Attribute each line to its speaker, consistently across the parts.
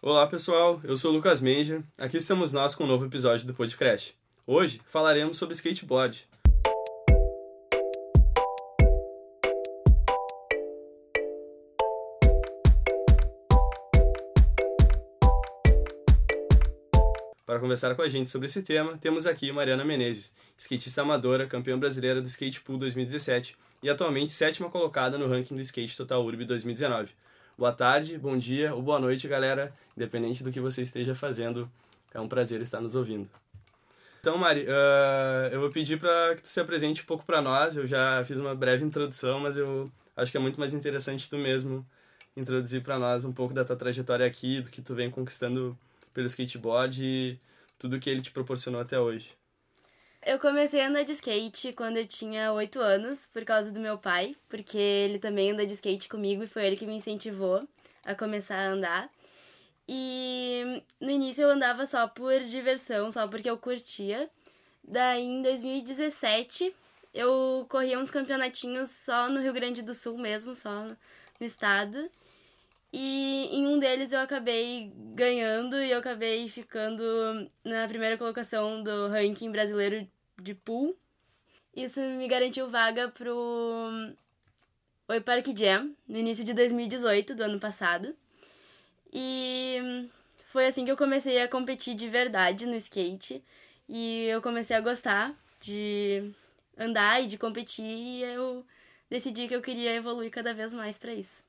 Speaker 1: Olá pessoal, eu sou o Lucas Menja. Aqui estamos nós com um novo episódio do podcast. Hoje falaremos sobre skateboard. Para conversar com a gente sobre esse tema, temos aqui Mariana Menezes, skatista amadora, campeã brasileira do Skate Pool 2017 e atualmente sétima colocada no ranking do Skate Total Urb 2019. Boa tarde, bom dia ou boa noite, galera, independente do que você esteja fazendo, é um prazer estar nos ouvindo. Então, Mari, uh, eu vou pedir para que tu se apresente um pouco para nós. Eu já fiz uma breve introdução, mas eu acho que é muito mais interessante tu mesmo introduzir para nós um pouco da tua trajetória aqui, do que tu vem conquistando pelo skateboard e tudo que ele te proporcionou até hoje.
Speaker 2: Eu comecei a andar de skate quando eu tinha 8 anos, por causa do meu pai, porque ele também anda de skate comigo e foi ele que me incentivou a começar a andar. E no início eu andava só por diversão, só porque eu curtia. Daí em 2017 eu corria uns campeonatinhos só no Rio Grande do Sul mesmo, só no estado. E em um deles eu acabei ganhando e eu acabei ficando na primeira colocação do ranking brasileiro de pool. Isso me garantiu vaga pro Oi Park Jam no início de 2018, do ano passado. E foi assim que eu comecei a competir de verdade no skate. E eu comecei a gostar de andar e de competir e eu decidi que eu queria evoluir cada vez mais para isso.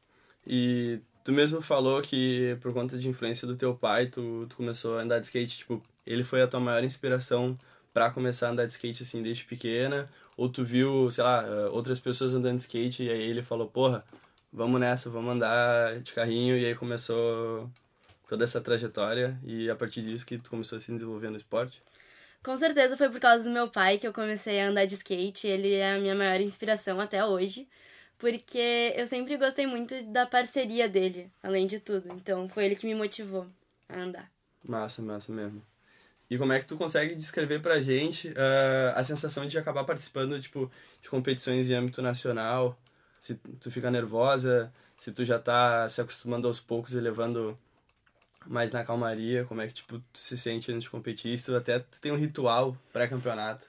Speaker 1: E Tu mesmo falou que por conta de influência do teu pai, tu, tu começou a andar de skate, tipo, ele foi a tua maior inspiração para começar a andar de skate assim desde pequena? Ou tu viu, sei lá, eh, outras pessoas andando de skate e aí ele falou, porra, vamos nessa, vamos andar de carrinho e aí começou toda essa trajetória e a partir disso que tu começou a se desenvolver no esporte?
Speaker 2: Com certeza foi por causa do meu pai que eu comecei a andar de skate, ele é a minha maior inspiração até hoje porque eu sempre gostei muito da parceria dele, além de tudo. Então foi ele que me motivou a andar.
Speaker 1: Massa, massa mesmo. E como é que tu consegue descrever pra gente uh, a sensação de acabar participando tipo, de competições em âmbito nacional? Se tu fica nervosa, se tu já tá se acostumando aos poucos e levando mais na calmaria, como é que tipo, tu se sente antes de competir? Se tu até tu tem um ritual pré-campeonato.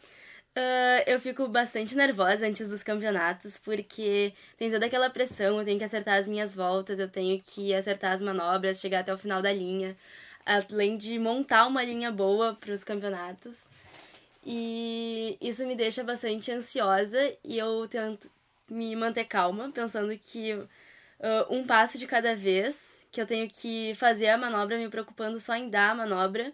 Speaker 2: Uh, eu fico bastante nervosa antes dos campeonatos, porque tem toda aquela pressão, eu tenho que acertar as minhas voltas, eu tenho que acertar as manobras, chegar até o final da linha, além de montar uma linha boa para os campeonatos. E isso me deixa bastante ansiosa e eu tento me manter calma, pensando que uh, um passo de cada vez, que eu tenho que fazer a manobra me preocupando só em dar a manobra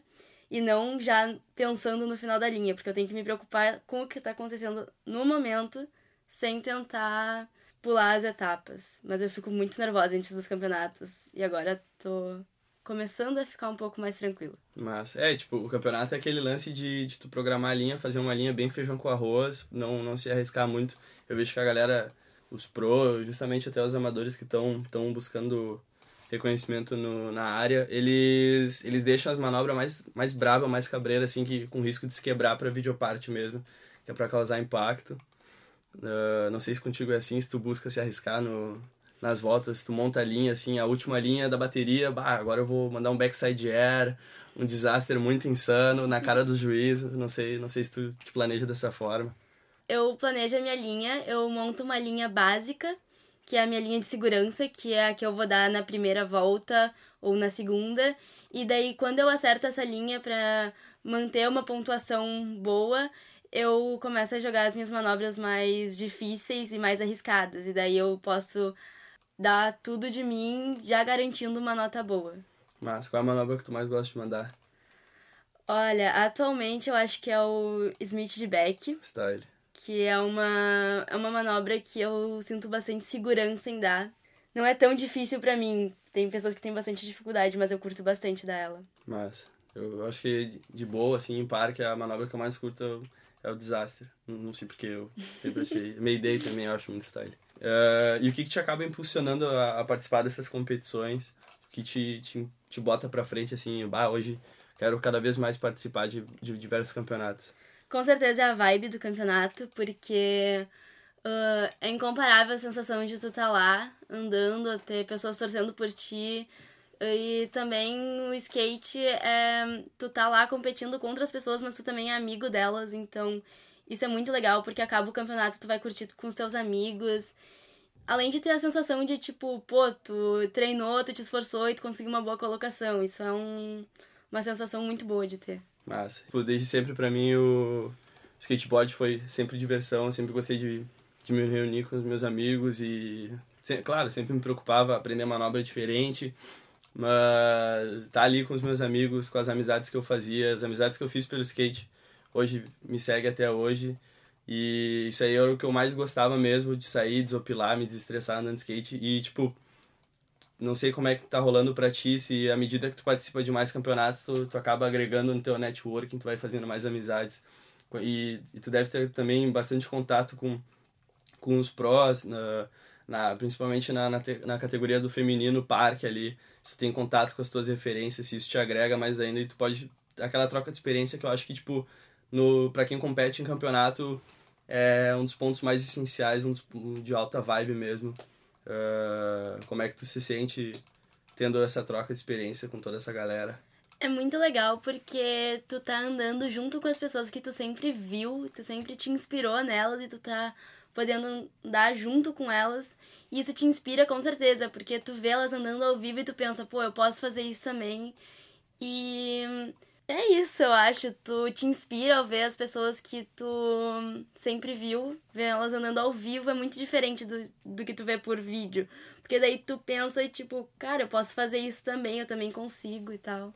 Speaker 2: e não já pensando no final da linha, porque eu tenho que me preocupar com o que está acontecendo no momento, sem tentar pular as etapas. Mas eu fico muito nervosa antes dos campeonatos e agora tô começando a ficar um pouco mais tranquilo.
Speaker 1: Mas é, tipo, o campeonato é aquele lance de, de tu programar a linha, fazer uma linha bem feijão com arroz, não, não se arriscar muito. Eu vejo que a galera, os pro, justamente até os amadores que estão buscando reconhecimento no, na área, eles, eles deixam as manobras mais, mais bravas, mais cabreiras, assim, que, com risco de se quebrar para videoparte mesmo, que é para causar impacto. Uh, não sei se contigo é assim, se tu busca se arriscar no, nas voltas, tu monta a linha, assim, a última linha da bateria, bah, agora eu vou mandar um backside air, um desastre muito insano na cara do juiz, não sei, não sei se tu te planeja dessa forma.
Speaker 2: Eu planejo a minha linha, eu monto uma linha básica, que é a minha linha de segurança, que é a que eu vou dar na primeira volta ou na segunda. E daí, quando eu acerto essa linha para manter uma pontuação boa, eu começo a jogar as minhas manobras mais difíceis e mais arriscadas. E daí eu posso dar tudo de mim, já garantindo uma nota boa.
Speaker 1: Mas qual é a manobra que tu mais gosta de mandar?
Speaker 2: Olha, atualmente eu acho que é o Smith de back.
Speaker 1: Style
Speaker 2: que é uma, é uma manobra que eu sinto bastante segurança em dar. Não é tão difícil para mim. Tem pessoas que têm bastante dificuldade, mas eu curto bastante dar ela.
Speaker 1: Mas eu acho que de boa, assim, em parque, a manobra que eu mais curto é o desastre. Não, sei porque eu sempre achei. Mayday também eu acho muito style. Uh, e o que, que te acaba impulsionando a, a, participar dessas competições? O que te, te, te bota pra frente, assim, bah, hoje quero cada vez mais participar de, de diversos campeonatos?
Speaker 2: Com certeza é a vibe do campeonato, porque uh, é incomparável a sensação de tu estar tá lá andando, ter pessoas torcendo por ti, E também o skate é. Tu tá lá competindo contra as pessoas, mas tu também é amigo delas, então isso é muito legal, porque acaba o campeonato, tu vai curtir com os teus amigos. Além de ter a sensação de, tipo, pô, tu treinou, tu te esforçou e tu conseguiu uma boa colocação. Isso é um, uma sensação muito boa de ter.
Speaker 1: Massa. Tipo, desde sempre, para mim, o skateboard foi sempre diversão. Sempre gostei de, de me reunir com os meus amigos e, claro, sempre me preocupava aprender manobra diferente. Mas tá ali com os meus amigos, com as amizades que eu fazia, as amizades que eu fiz pelo skate, hoje me segue até hoje. E isso aí era o que eu mais gostava mesmo, de sair, desopilar, me desestressar andando de skate. E, tipo, não sei como é que tá rolando pra ti, se à medida que tu participa de mais campeonatos, tu, tu acaba agregando no teu networking, tu vai fazendo mais amizades. E, e tu deve ter também bastante contato com, com os prós, na, na, principalmente na, na, te, na categoria do feminino parque ali. Se tem contato com as tuas referências, se isso te agrega mais ainda e tu pode... Aquela troca de experiência que eu acho que, tipo, no, pra quem compete em campeonato é um dos pontos mais essenciais, um dos, de alta vibe mesmo. Uh, como é que tu se sente tendo essa troca de experiência com toda essa galera?
Speaker 2: É muito legal porque tu tá andando junto com as pessoas que tu sempre viu, tu sempre te inspirou nelas e tu tá podendo andar junto com elas. E isso te inspira com certeza, porque tu vê elas andando ao vivo e tu pensa, pô, eu posso fazer isso também. E é isso, eu acho. Tu te inspira ao ver as pessoas que tu sempre viu, ver elas andando ao vivo é muito diferente do, do que tu vê por vídeo. Porque daí tu pensa e tipo, cara, eu posso fazer isso também, eu também consigo e tal.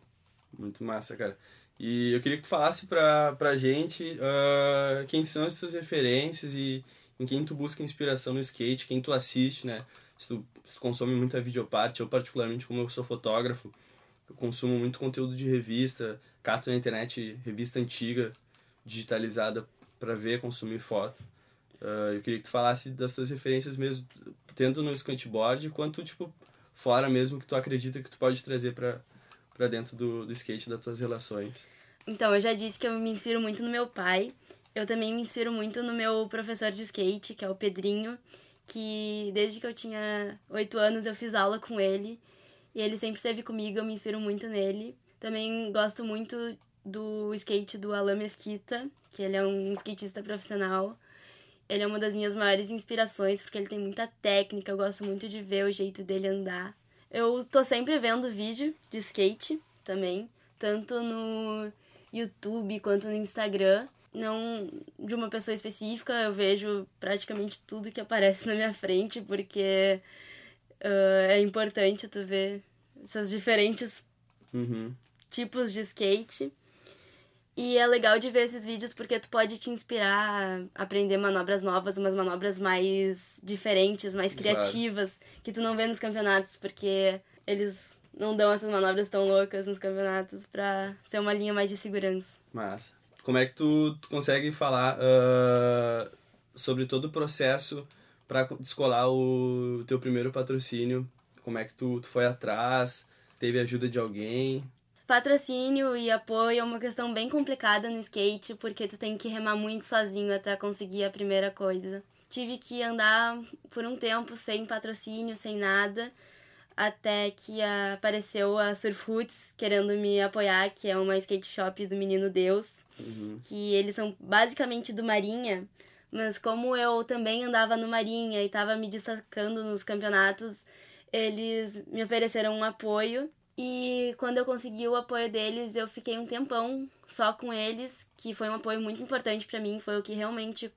Speaker 1: Muito massa, cara. E eu queria que tu falasse pra, pra gente uh, quem são as tuas referências e em quem tu busca inspiração no skate, quem tu assiste, né? Se tu, se tu consome muita videoparte, eu particularmente como eu sou fotógrafo, eu consumo muito conteúdo de revista, cato na internet revista antiga, digitalizada para ver, consumir foto. Uh, eu queria que tu falasse das tuas referências mesmo, tanto no skateboard quanto tipo fora mesmo que tu acredita que tu pode trazer para para dentro do, do skate das tuas relações.
Speaker 2: Então, eu já disse que eu me inspiro muito no meu pai. Eu também me inspiro muito no meu professor de skate, que é o Pedrinho, que desde que eu tinha oito anos eu fiz aula com ele. E ele sempre esteve comigo, eu me inspiro muito nele. Também gosto muito do skate do Alan Mesquita, que ele é um skatista profissional. Ele é uma das minhas maiores inspirações, porque ele tem muita técnica, eu gosto muito de ver o jeito dele andar. Eu tô sempre vendo vídeo de skate também, tanto no YouTube quanto no Instagram. Não de uma pessoa específica, eu vejo praticamente tudo que aparece na minha frente, porque uh, é importante tu ver essas diferentes
Speaker 1: uhum.
Speaker 2: tipos de skate. E é legal de ver esses vídeos porque tu pode te inspirar a aprender manobras novas, umas manobras mais diferentes, mais criativas, claro. que tu não vê nos campeonatos, porque eles não dão essas manobras tão loucas nos campeonatos pra ser uma linha mais de segurança.
Speaker 1: Massa. Como é que tu, tu consegue falar uh, sobre todo o processo para descolar o teu primeiro patrocínio? Como é que tu, tu foi atrás? Teve ajuda de alguém?
Speaker 2: Patrocínio e apoio é uma questão bem complicada no skate, porque tu tem que remar muito sozinho até conseguir a primeira coisa. Tive que andar por um tempo sem patrocínio, sem nada, até que apareceu a Surf Roots querendo me apoiar, que é uma skate shop do Menino Deus,
Speaker 1: uhum.
Speaker 2: que eles são basicamente do Marinha, mas como eu também andava no Marinha e estava me destacando nos campeonatos, eles me ofereceram um apoio e quando eu consegui o apoio deles, eu fiquei um tempão só com eles, que foi um apoio muito importante para mim, foi o que realmente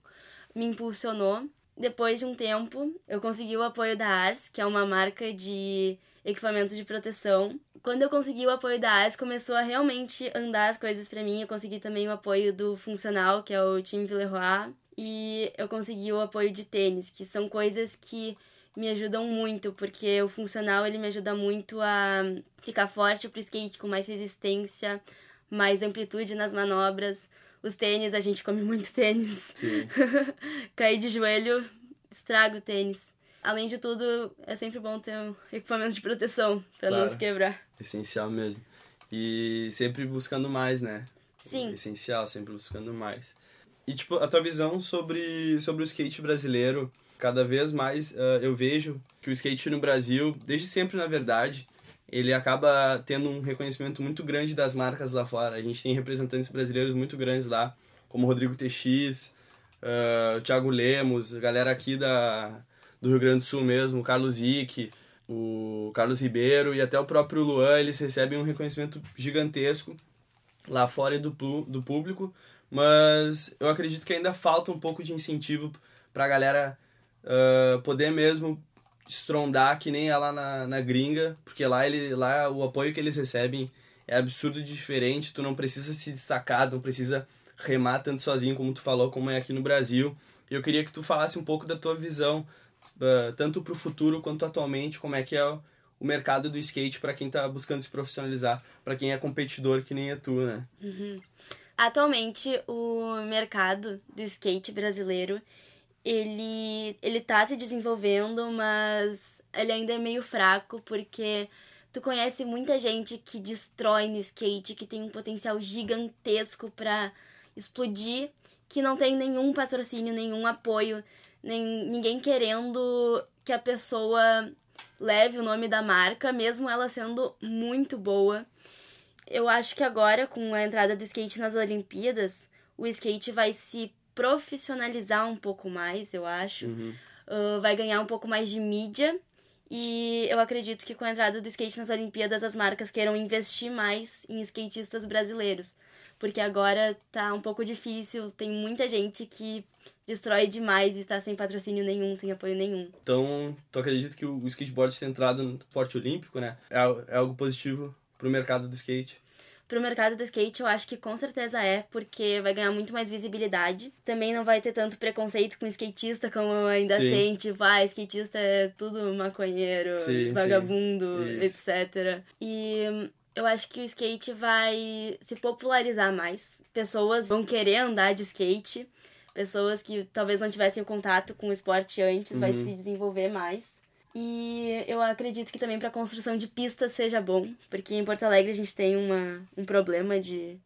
Speaker 2: me impulsionou. Depois de um tempo, eu consegui o apoio da Ars, que é uma marca de equipamentos de proteção. Quando eu consegui o apoio da Ars, começou a realmente andar as coisas para mim. Eu consegui também o apoio do Funcional, que é o time Villeroy, e eu consegui o apoio de tênis, que são coisas que me ajudam muito, porque o funcional ele me ajuda muito a ficar forte pro skate com mais resistência, mais amplitude nas manobras. Os tênis, a gente come muito tênis.
Speaker 1: Sim.
Speaker 2: Cair de joelho, estraga o tênis. Além de tudo, é sempre bom ter um equipamento de proteção para claro. não se quebrar.
Speaker 1: Essencial mesmo. E sempre buscando mais, né?
Speaker 2: Sim.
Speaker 1: Essencial, sempre buscando mais. E, tipo, a tua visão sobre, sobre o skate brasileiro, cada vez mais uh, eu vejo que o skate no Brasil, desde sempre na verdade, ele acaba tendo um reconhecimento muito grande das marcas lá fora. A gente tem representantes brasileiros muito grandes lá, como Rodrigo TX, uh, Thiago Lemos, galera aqui da, do Rio Grande do Sul mesmo, o Carlos Ick, o Carlos Ribeiro e até o próprio Luan, eles recebem um reconhecimento gigantesco lá fora do, do público, mas eu acredito que ainda falta um pouco de incentivo para a galera uh, poder mesmo estrondar que nem é lá na, na gringa, porque lá, ele, lá o apoio que eles recebem é absurdo de diferente, tu não precisa se destacar, não precisa remar tanto sozinho como tu falou, como é aqui no Brasil. E eu queria que tu falasse um pouco da tua visão, uh, tanto para o futuro quanto atualmente, como é que é o, o mercado do skate para quem está buscando se profissionalizar, para quem é competidor que nem é tu, né?
Speaker 2: Uhum. Atualmente, o mercado do skate brasileiro, ele, ele tá se desenvolvendo, mas ele ainda é meio fraco, porque tu conhece muita gente que destrói no skate, que tem um potencial gigantesco para explodir, que não tem nenhum patrocínio, nenhum apoio, nem ninguém querendo que a pessoa leve o nome da marca, mesmo ela sendo muito boa. Eu acho que agora, com a entrada do skate nas Olimpíadas, o skate vai se profissionalizar um pouco mais, eu acho.
Speaker 1: Uhum.
Speaker 2: Uh, vai ganhar um pouco mais de mídia. E eu acredito que com a entrada do skate nas Olimpíadas, as marcas queiram investir mais em skatistas brasileiros. Porque agora tá um pouco difícil, tem muita gente que destrói demais e tá sem patrocínio nenhum, sem apoio nenhum.
Speaker 1: Então, tu acredita que o skateboard ter entrado no porte olímpico, né? É, é algo positivo pro mercado do skate?
Speaker 2: Pro mercado do skate, eu acho que com certeza é, porque vai ganhar muito mais visibilidade. Também não vai ter tanto preconceito com skatista como ainda sim. tem, tipo, ah, skatista é tudo maconheiro, sim, vagabundo, sim. etc. E eu acho que o skate vai se popularizar mais. Pessoas vão querer andar de skate. Pessoas que talvez não tivessem contato com o esporte antes, uhum. vai se desenvolver mais. E eu acredito que também para construção de pistas seja bom, porque em Porto Alegre a gente tem uma, um problema de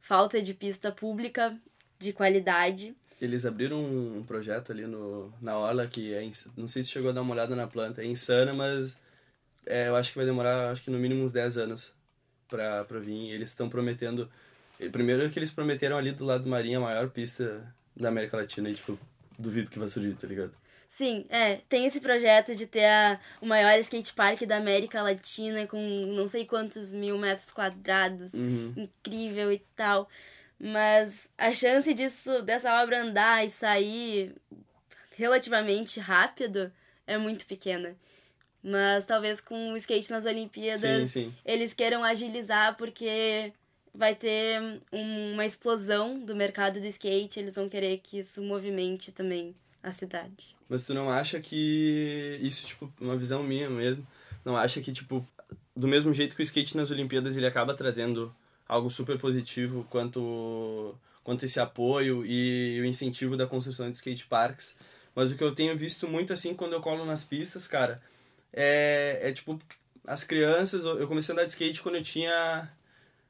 Speaker 2: falta de pista pública de qualidade.
Speaker 1: Eles abriram um projeto ali no, na Orla que é, não sei se chegou a dar uma olhada na planta, é insana, mas é, eu acho que vai demorar acho que no mínimo uns 10 anos para vir. Eles estão prometendo. Primeiro que eles prometeram ali do lado do Marinha a maior pista da América Latina e, tipo, duvido que vai surgir, tá ligado?
Speaker 2: Sim, é. Tem esse projeto de ter a, o maior skate park da América Latina com não sei quantos mil metros quadrados.
Speaker 1: Uhum.
Speaker 2: Incrível e tal. Mas a chance disso, dessa obra andar e sair relativamente rápido é muito pequena. Mas talvez com o skate nas Olimpíadas
Speaker 1: sim, sim.
Speaker 2: eles queiram agilizar porque vai ter uma explosão do mercado do skate, eles vão querer que isso movimente também a cidade.
Speaker 1: Mas tu não acha que isso, tipo, uma visão minha mesmo, não acha que, tipo, do mesmo jeito que o skate nas Olimpíadas ele acaba trazendo algo super positivo quanto quanto esse apoio e o incentivo da construção de skate parks, mas o que eu tenho visto muito assim quando eu colo nas pistas, cara, é, é tipo as crianças, eu comecei a andar de skate quando eu tinha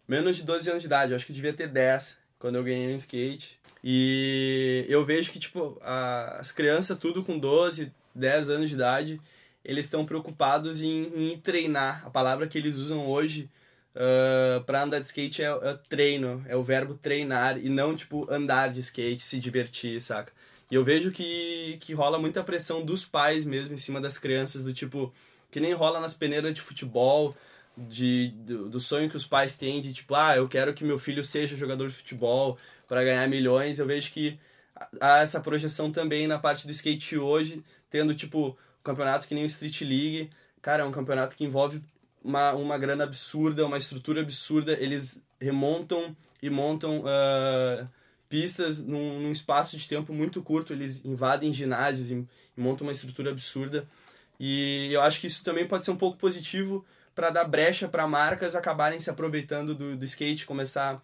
Speaker 1: menos de 12 anos de idade, eu acho que devia ter 10 quando eu ganhei um skate. E eu vejo que, tipo, as crianças, tudo com 12, 10 anos de idade, eles estão preocupados em, em, treinar. A palavra que eles usam hoje uh, para andar de skate é, é, treino, é o verbo treinar, e não, tipo, andar de skate, se divertir, saca? E eu vejo que, que rola muita pressão dos pais mesmo em cima das crianças, do tipo, que nem rola nas peneiras de futebol, de, do, do sonho que os pais têm de tipo, ah, eu quero que meu filho seja jogador de futebol para ganhar milhões. Eu vejo que há essa projeção também na parte do skate hoje, tendo tipo um campeonato que nem o Street League. Cara, é um campeonato que envolve uma, uma grana absurda, uma estrutura absurda. Eles remontam e montam uh, pistas num, num, espaço de tempo muito curto. Eles invadem ginásios e, e montam uma estrutura absurda. E eu acho que isso também pode ser um pouco positivo para dar brecha para marcas acabarem se aproveitando do, do skate, começar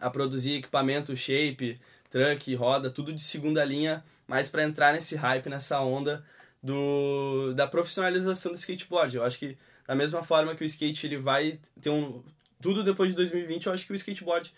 Speaker 1: a produzir equipamento, shape, truck, roda, tudo de segunda linha, mais para entrar nesse hype, nessa onda do, da profissionalização do skateboard. Eu acho que da mesma forma que o skate ele vai ter um tudo depois de 2020, eu acho que o skateboard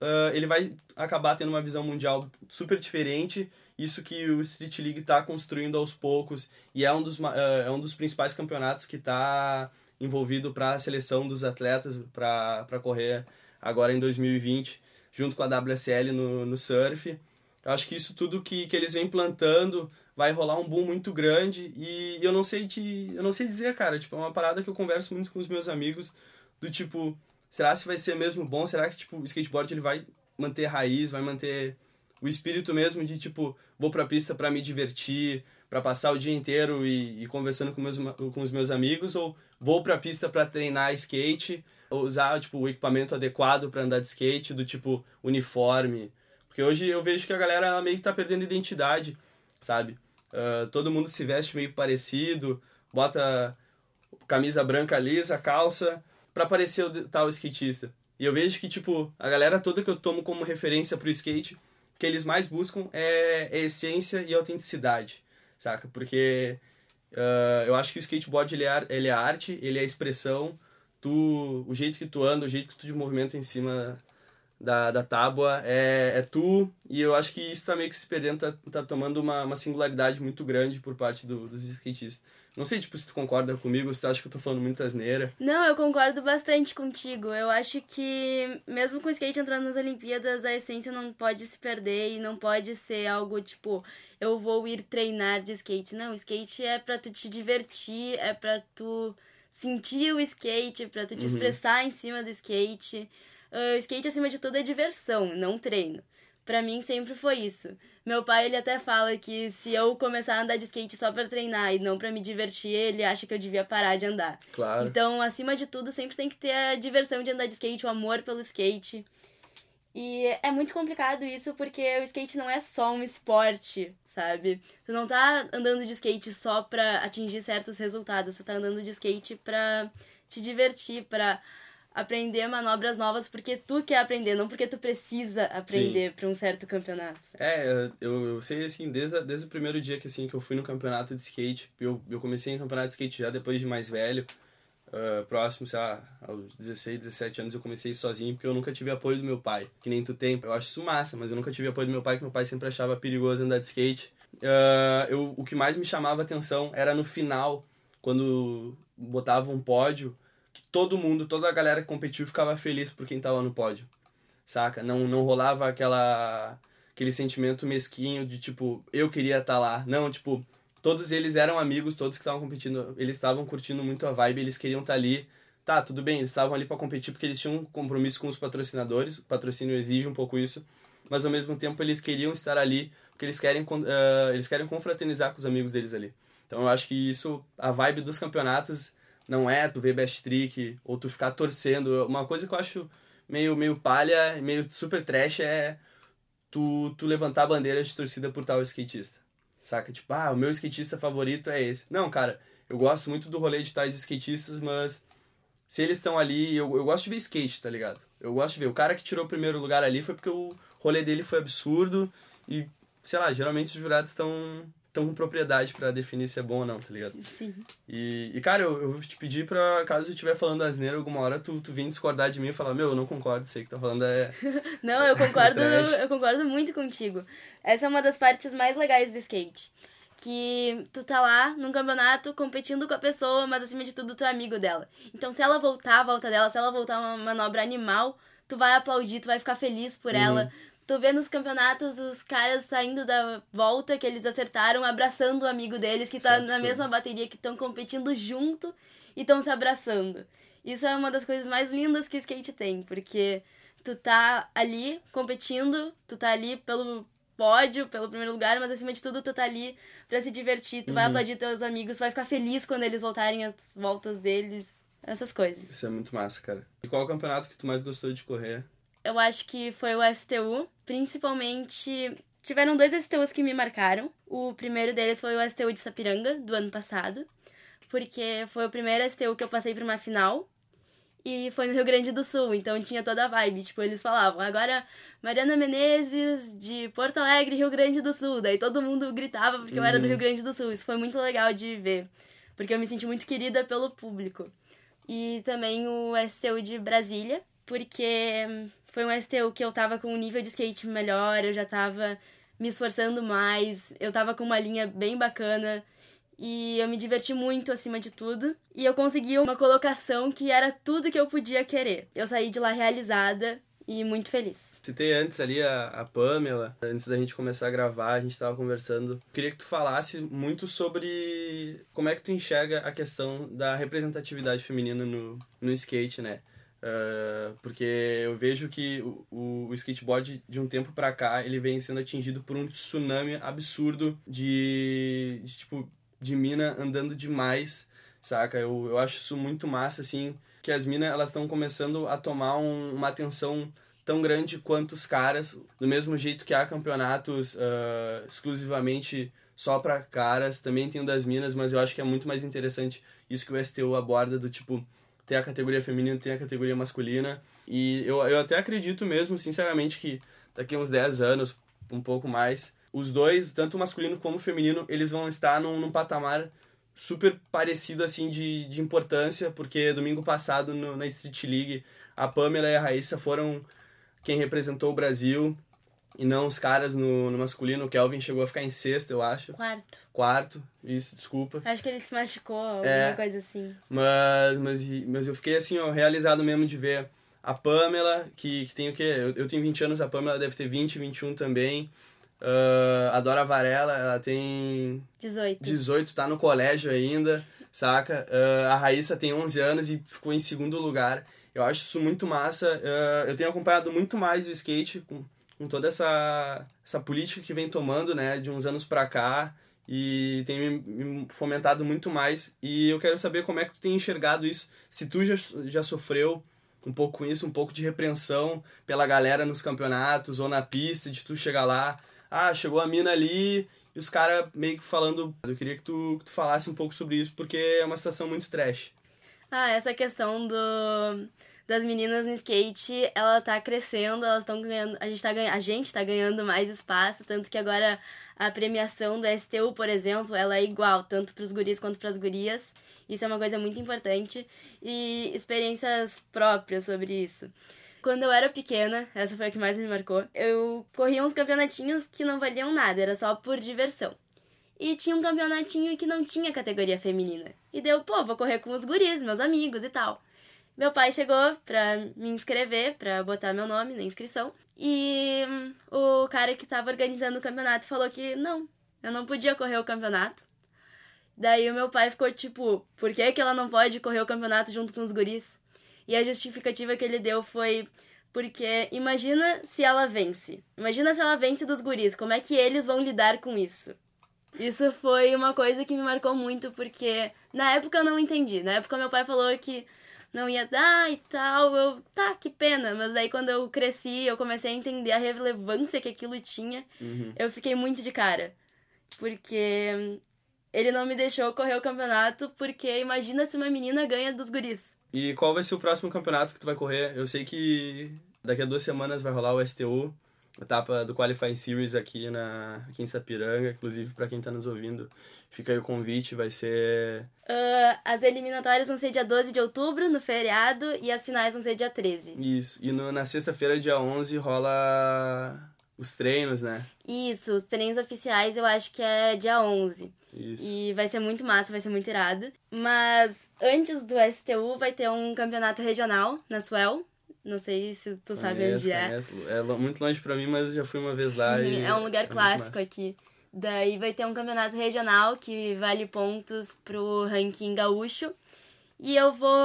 Speaker 1: uh, ele vai acabar tendo uma visão mundial super diferente. Isso que o Street League está construindo aos poucos e é um dos, uh, é um dos principais campeonatos que está envolvido para a seleção dos atletas para correr agora em 2020, junto com a WSL no, no surf. Eu acho que isso tudo que, que eles vêm plantando vai rolar um boom muito grande e eu não sei te, eu não sei dizer, cara, tipo, é uma parada que eu converso muito com os meus amigos do tipo, será se vai ser mesmo bom? Será que tipo o skateboard ele vai manter raiz, vai manter o espírito mesmo de tipo, vou pra pista para me divertir, para passar o dia inteiro e, e, conversando com, meus, com os meus amigos ou vou pra pista para treinar skate, usar tipo o equipamento adequado para andar de skate, do tipo uniforme, porque hoje eu vejo que a galera meio que tá perdendo identidade, sabe? Uh, todo mundo se veste meio parecido, bota camisa branca lisa, calça, para parecer o tal skatista. E eu vejo que, tipo, a galera toda que eu tomo como referência pro skate, o que eles mais buscam é, é essência e autenticidade, saca? Porque uh, eu acho que o skateboard ele é, ele é arte, ele é expressão, tu, o jeito que tu anda, o jeito que tu te movimenta em cima da, da tábua é, é tu, e eu acho que isso tá meio que se perdendo, tá, tá tomando uma, uma singularidade muito grande por parte do, dos skatistas. Não sei, tipo, se tu concorda comigo, se tu acha que eu tô falando muito asneira.
Speaker 2: Não, eu concordo bastante contigo. Eu acho que, mesmo com o skate entrando nas Olimpíadas, a essência não pode se perder e não pode ser algo tipo, eu vou ir treinar de skate. Não, skate é pra tu te divertir, é pra tu sentir o skate, pra tu te uhum. expressar em cima do skate uh, skate acima de tudo é diversão, não treino. Para mim sempre foi isso. Meu pai ele até fala que se eu começar a andar de skate só para treinar e não para me divertir, ele acha que eu devia parar de andar.
Speaker 1: Claro.
Speaker 2: Então, acima de tudo, sempre tem que ter a diversão de andar de skate, o amor pelo skate. E é muito complicado isso porque o skate não é só um esporte, sabe? Você não tá andando de skate só pra atingir certos resultados, você tá andando de skate pra te divertir, pra aprender manobras novas porque tu quer aprender, não porque tu precisa aprender para um certo campeonato.
Speaker 1: É, eu, eu sei assim, desde, desde o primeiro dia que, assim, que eu fui no campeonato de skate, eu, eu comecei em campeonato de skate já depois de mais velho, uh, próximo, sei lá, aos 16, 17 anos eu comecei sozinho porque eu nunca tive apoio do meu pai, que nem tu tem. Eu acho isso massa, mas eu nunca tive apoio do meu pai, que meu pai sempre achava perigoso andar de skate. Uh, eu, o que mais me chamava atenção era no final, quando botava um pódio, que todo mundo, toda a galera que competiu ficava feliz por quem tava no pódio, saca? Não, não rolava aquela aquele sentimento mesquinho de tipo, eu queria estar tá lá. Não, tipo, todos eles eram amigos, todos que estavam competindo, eles estavam curtindo muito a vibe, eles queriam estar tá ali. Tá, tudo bem, eles estavam ali para competir porque eles tinham um compromisso com os patrocinadores, o patrocínio exige um pouco isso, mas ao mesmo tempo eles queriam estar ali porque eles querem, uh, eles querem confraternizar com os amigos deles ali. Então eu acho que isso, a vibe dos campeonatos não é tu ver best trick ou tu ficar torcendo. Uma coisa que eu acho meio, meio palha, meio super trash é tu, tu levantar a bandeira de torcida por tal skatista. Saca? Tipo, ah, o meu skatista favorito é esse. Não, cara, eu gosto muito do rolê de tais skatistas, mas se eles estão ali, eu, eu gosto de ver skate, tá ligado? Eu gosto de ver. O cara que tirou o primeiro lugar ali foi porque o rolê dele foi absurdo e, sei lá, geralmente os jurados estão tão com propriedade para definir se é bom ou não, tá ligado?
Speaker 2: Sim.
Speaker 1: E, e cara, eu, eu vou te pedir pra, caso eu estiver falando asneira alguma hora, tu, tu vir discordar de mim e falar, meu, eu não concordo, sei que tá falando é...
Speaker 2: não, eu concordo, eu concordo muito contigo. Essa é uma das partes mais legais do skate. Que tu tá lá num campeonato competindo com a pessoa, mas acima de tudo tu é amigo dela. Então se ela voltar a volta dela, se ela voltar uma manobra animal, tu vai aplaudir, tu vai ficar feliz por uhum. ela Tu vê nos campeonatos os caras saindo da volta que eles acertaram, abraçando o amigo deles que tá na mesma bateria, que estão competindo junto e estão se abraçando. Isso é uma das coisas mais lindas que o skate tem, porque tu tá ali competindo, tu tá ali pelo pódio, pelo primeiro lugar, mas acima de tudo tu tá ali pra se divertir, tu uhum. vai aplaudir teus amigos, vai ficar feliz quando eles voltarem as voltas deles, essas coisas.
Speaker 1: Isso é muito massa, cara. E qual é o campeonato que tu mais gostou de correr?
Speaker 2: Eu acho que foi o STU, principalmente tiveram dois STUs que me marcaram. O primeiro deles foi o STU de Sapiranga, do ano passado, porque foi o primeiro STU que eu passei para uma final. E foi no Rio Grande do Sul, então tinha toda a vibe. Tipo, eles falavam, agora Mariana Menezes de Porto Alegre, Rio Grande do Sul. Daí todo mundo gritava porque uhum. eu era do uhum. Rio Grande do Sul. Isso foi muito legal de ver, porque eu me senti muito querida pelo público. E também o STU de Brasília, porque foi um STU que eu tava com um nível de skate melhor, eu já tava me esforçando mais, eu tava com uma linha bem bacana E eu me diverti muito acima de tudo. E eu consegui uma colocação que era tudo que eu podia querer. Eu saí de lá realizada e muito feliz.
Speaker 1: Citei antes ali a, a Pamela, antes da gente começar a gravar, a gente estava conversando. Queria que tu falasse muito sobre como é que tu enxerga a questão da representatividade feminina no, no skate, né? Uh, porque eu vejo que o, o, skateboard de um tempo para cá ele vem sendo atingido por um tsunami absurdo de, de tipo de mina andando demais saca? Eu, eu acho isso muito massa assim que as minas elas estão começando a tomar um, uma atenção tão grande quanto os caras do mesmo jeito que há campeonatos uh, exclusivamente só para caras também tem o das minas mas eu acho que é muito mais interessante isso que o STU aborda do tipo tem a categoria feminina, tem a categoria masculina. E eu, eu até acredito mesmo, sinceramente, que daqui a uns 10 anos, um pouco mais, os dois, tanto o masculino como o feminino, eles vão estar num, num patamar super parecido, assim, de, de importância, porque domingo passado, no, na Street League, a Pamela e a Raíssa foram quem representou o Brasil e não os caras no, no masculino. O Kelvin chegou a ficar em sexto, eu acho.
Speaker 2: Quarto.
Speaker 1: Quarto, isso, desculpa.
Speaker 2: Acho que ele se machucou, alguma é, coisa assim.
Speaker 1: Mas, mas, mas eu fiquei assim, ó, realizado mesmo de ver a Pamela, que, que tem o quê? Eu, eu tenho 20 anos, a Pamela deve ter 20, 21 também. Uh, a Dora Varela, ela tem
Speaker 2: 18.
Speaker 1: 18, tá no colégio ainda, saca? Uh, a Raíssa tem 11 anos e ficou em segundo lugar. Eu acho isso muito massa. Uh, eu tenho acompanhado muito mais o skate com, com toda essa, essa política que vem tomando, né, de uns anos para cá e tem me, me, fomentado muito mais e eu quero saber como é que tu tem enxergado isso, se tu já, já sofreu um pouco com isso, um pouco de repreensão pela galera nos campeonatos ou na pista, de tu chegar lá, ah, chegou a mina ali e os caras meio que falando, eu queria que tu, que tu falasse um pouco sobre isso porque é uma situação muito trash.
Speaker 2: Ah, essa questão do das meninas no skate, ela tá crescendo, elas estão ganhando, a gente tá ganhando, a gente tá ganhando mais espaço, tanto que agora a premiação do STU, por exemplo, ela é igual, tanto para os guris quanto para as gurias. Isso é uma coisa muito importante e experiências próprias sobre isso. Quando eu era pequena, essa foi a que mais me marcou, eu corria uns campeonatinhos que não valiam nada, era só por diversão. E tinha um campeonatinho que não tinha categoria feminina. E deu, pô, vou correr com os guris, meus amigos e tal. Meu pai chegou pra me inscrever, pra botar meu nome na inscrição. E hum, o cara que tava organizando o campeonato falou que não, eu não podia correr o campeonato. Daí o meu pai ficou tipo, por que, que ela não pode correr o campeonato junto com os guris? E a justificativa que ele deu foi porque imagina se ela vence. Imagina se ela vence dos guris, como é que eles vão lidar com isso? Isso foi uma coisa que me marcou muito porque na época eu não entendi. Na época meu pai falou que não ia dar e tal. Eu, tá, que pena. Mas daí quando eu cresci, eu comecei a entender a relevância que aquilo tinha.
Speaker 1: Uhum.
Speaker 2: Eu fiquei muito de cara. Porque ele não me deixou correr o campeonato, porque imagina se uma menina ganha dos guris.
Speaker 1: E qual vai ser o próximo campeonato que tu vai correr? Eu sei que daqui a duas semanas vai rolar o STU, etapa do Qualifying Series aqui, na, aqui em Sapiranga. Inclusive, para quem tá nos ouvindo, Fica aí o convite, vai ser.
Speaker 2: Uh, as eliminatórias vão ser dia 12 de outubro, no feriado, e as finais vão ser dia 13.
Speaker 1: Isso. E no, na sexta-feira, dia 11, rola os treinos, né?
Speaker 2: Isso, os treinos oficiais eu acho que é dia 11.
Speaker 1: Isso.
Speaker 2: E vai ser muito massa, vai ser muito irado. Mas antes do STU vai ter um campeonato regional na Suel. Não sei se tu conheço, sabe onde é.
Speaker 1: Conheço. É muito longe pra mim, mas eu já fui uma vez lá. e
Speaker 2: é um lugar é clássico aqui. Daí vai ter um campeonato regional que vale pontos pro ranking gaúcho. E eu vou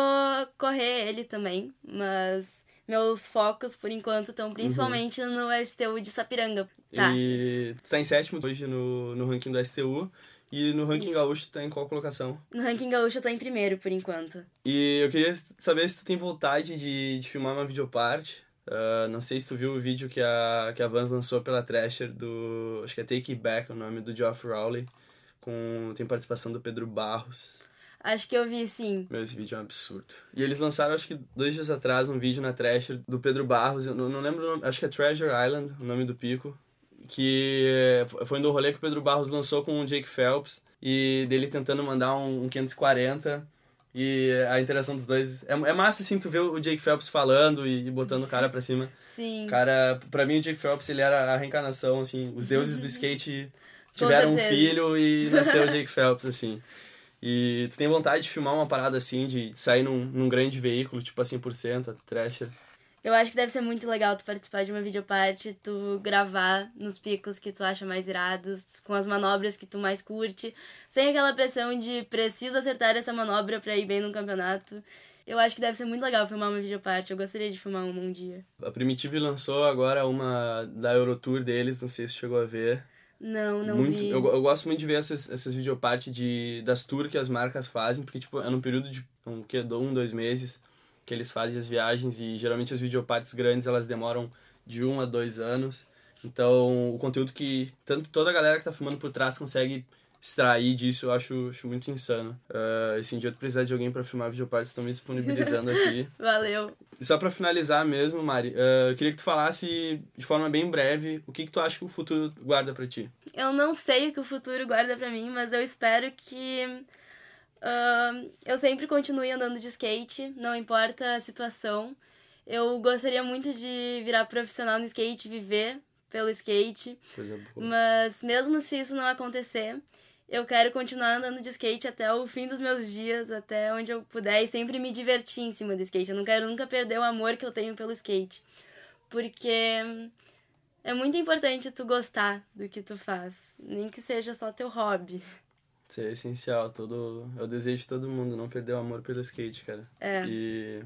Speaker 2: correr ele também, mas meus focos por enquanto estão principalmente uhum. no STU de Sapiranga. Tá.
Speaker 1: E tu tá em sétimo hoje no, no ranking do STU. E no ranking Isso. gaúcho tu tá em qual colocação?
Speaker 2: No ranking gaúcho eu tô em primeiro por enquanto.
Speaker 1: E eu queria saber se tu tem vontade de, de filmar uma videoparte Uh, não sei se tu viu o vídeo que a, que a Vans lançou pela Thrasher do. Acho que é Take It Back, o nome do Geoff Rowley. Com, tem participação do Pedro Barros.
Speaker 2: Acho que eu vi sim.
Speaker 1: Meu, esse vídeo é um absurdo. E eles lançaram, acho que dois dias atrás, um vídeo na Thrasher do Pedro Barros. Eu não, não lembro o nome, acho que é Treasure Island, o nome do pico. Que foi no rolê que o Pedro Barros lançou com o Jake Phelps. E dele tentando mandar um, um 540 e a interação dos dois. É, é massa, assim, tu ver o Jake Phelps falando e, e botando o cara pra cima.
Speaker 2: Sim.
Speaker 1: Cara, pra mim o Jake Phelps, ele era a reencarnação, assim, os deuses do skate tiveram um filho e nasceu o Jake Phelps, assim. E tu tem vontade de filmar uma parada assim, de sair num, num grande veículo, tipo a 100%, a Thrasher?
Speaker 2: Eu acho que deve ser muito legal tu participar de uma videoparte, tu gravar nos picos que tu acha mais irados, com as manobras que tu mais curte, sem aquela pressão de preciso acertar essa manobra para ir bem no campeonato. Eu acho que deve ser muito legal filmar uma videoparte, eu gostaria de filmar uma um dia.
Speaker 1: A Primitive lançou agora uma da Eurotour deles, não sei se chegou a ver.
Speaker 2: Não, não
Speaker 1: muito,
Speaker 2: vi.
Speaker 1: Eu, eu gosto muito de ver essas, essas videopartes de, das tours que as marcas fazem, porque tipo, é num período de um, que, um, dois meses que eles fazem as viagens e geralmente as videopartes grandes elas demoram de um a dois anos. Então, o conteúdo que tanto toda a galera que tá filmando por trás consegue extrair disso, eu acho, acho muito insano. Uh, esse dia tu precisar de alguém para filmar videopartes, estão me disponibilizando aqui.
Speaker 2: Valeu.
Speaker 1: E só para finalizar mesmo, Mari, uh, eu queria que tu falasse de forma bem breve o que, que tu acha que o futuro guarda para ti.
Speaker 2: Eu não sei o que o futuro guarda para mim, mas eu espero que Uh, eu sempre continue andando de skate, não importa a situação. Eu gostaria muito de virar profissional no skate, viver pelo skate.
Speaker 1: Coisa boa.
Speaker 2: Mas mesmo se isso não acontecer, eu quero continuar andando de skate até o fim dos meus dias, até onde eu puder e sempre me divertir em cima do skate. Eu não quero nunca perder o amor que eu tenho pelo skate. Porque é muito importante tu gostar do que tu faz, nem que seja só teu hobby.
Speaker 1: Isso é essencial. Todo... Eu desejo de todo mundo não perder o amor pelo skate, cara.
Speaker 2: É.
Speaker 1: E...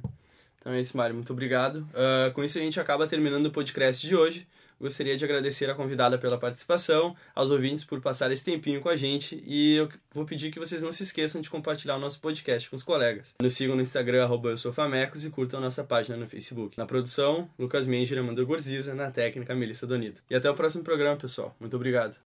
Speaker 1: Então é isso, Mário. Muito obrigado. Uh, com isso a gente acaba terminando o podcast de hoje. Gostaria de agradecer a convidada pela participação, aos ouvintes por passar esse tempinho com a gente e eu vou pedir que vocês não se esqueçam de compartilhar o nosso podcast com os colegas. Nos sigam no Instagram, arroba eu sou Famecos e curtam a nossa página no Facebook. Na produção, Lucas Menger e Amanda Gorziza, na técnica, Melissa Donita. E até o próximo programa, pessoal. Muito obrigado.